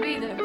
be there.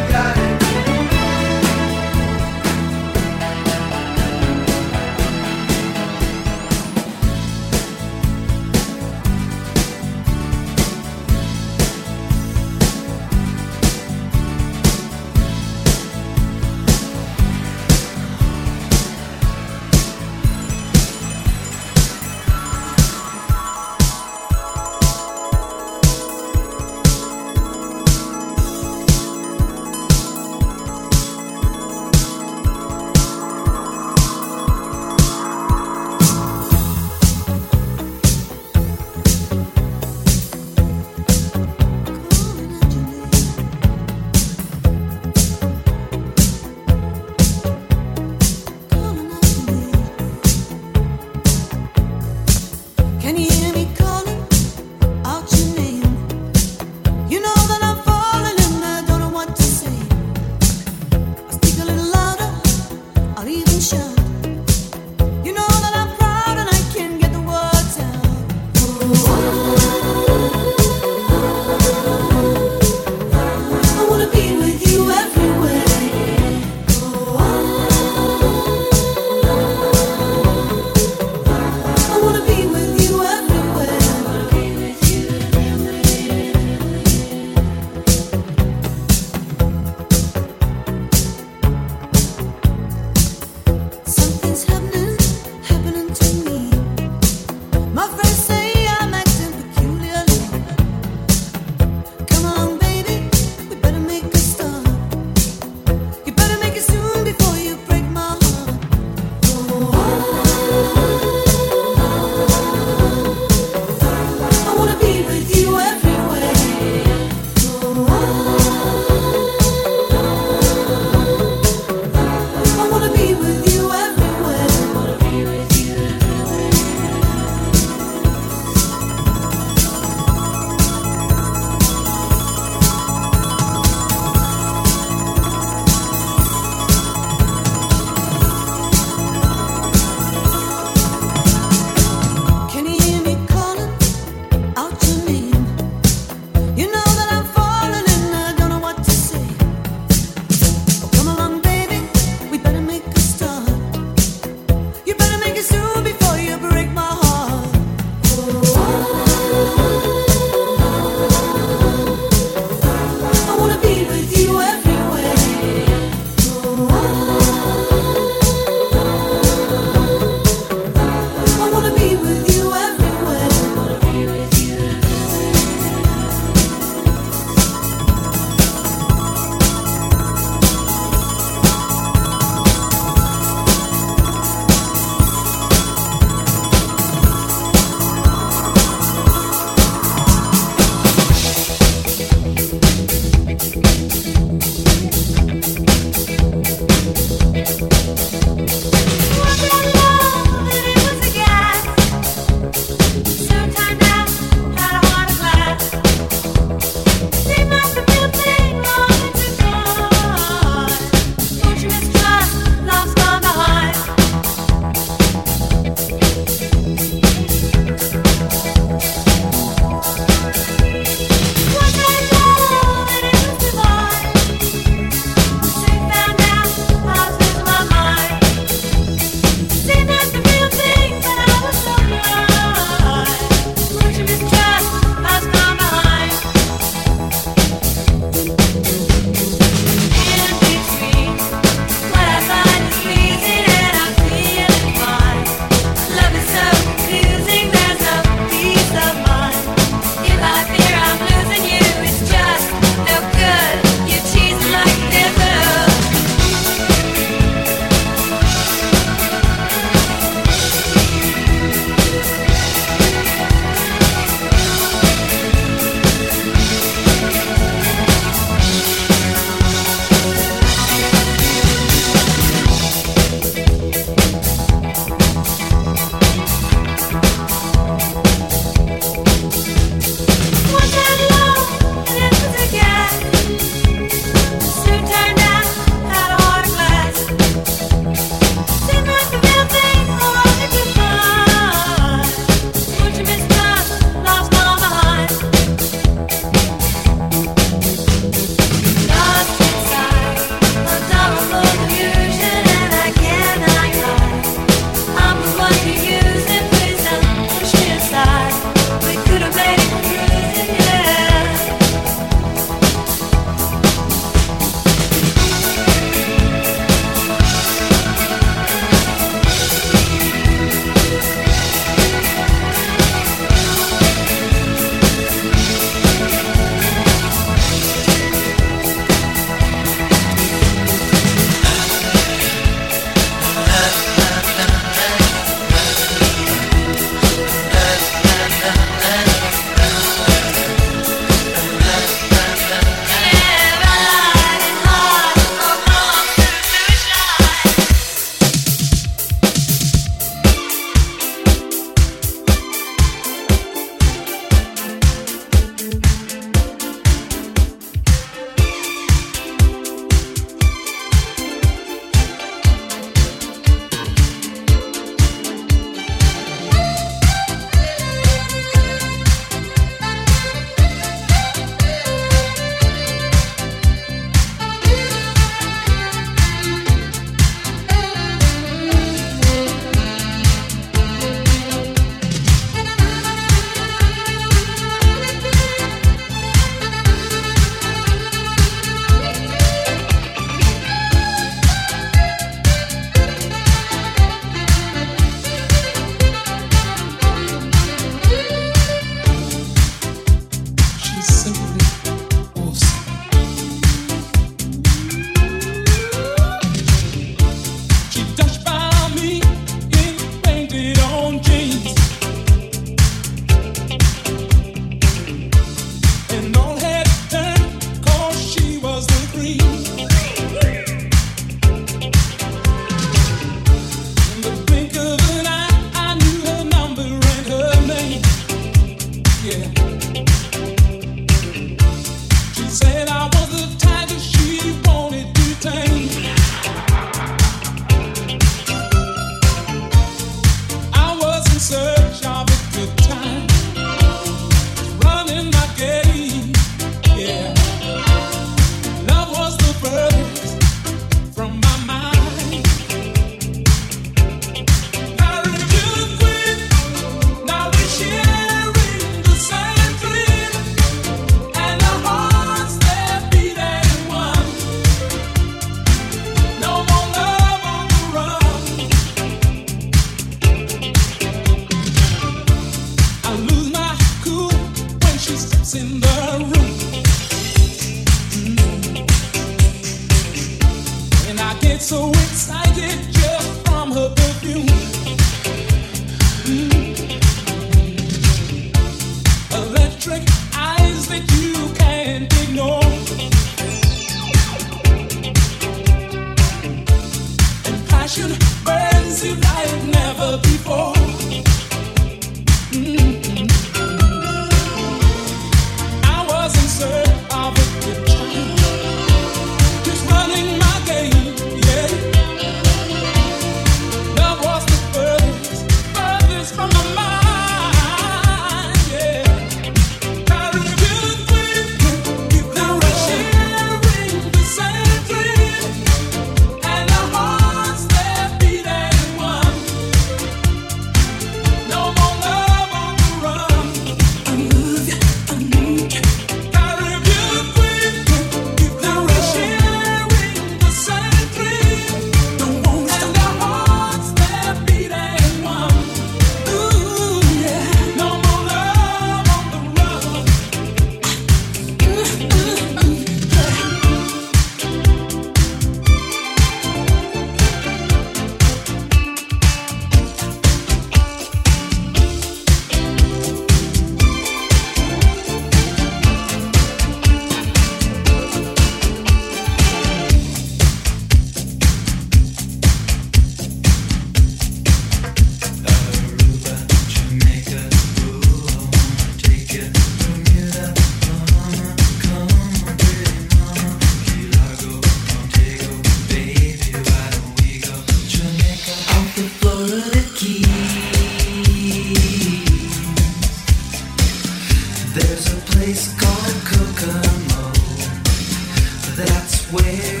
Where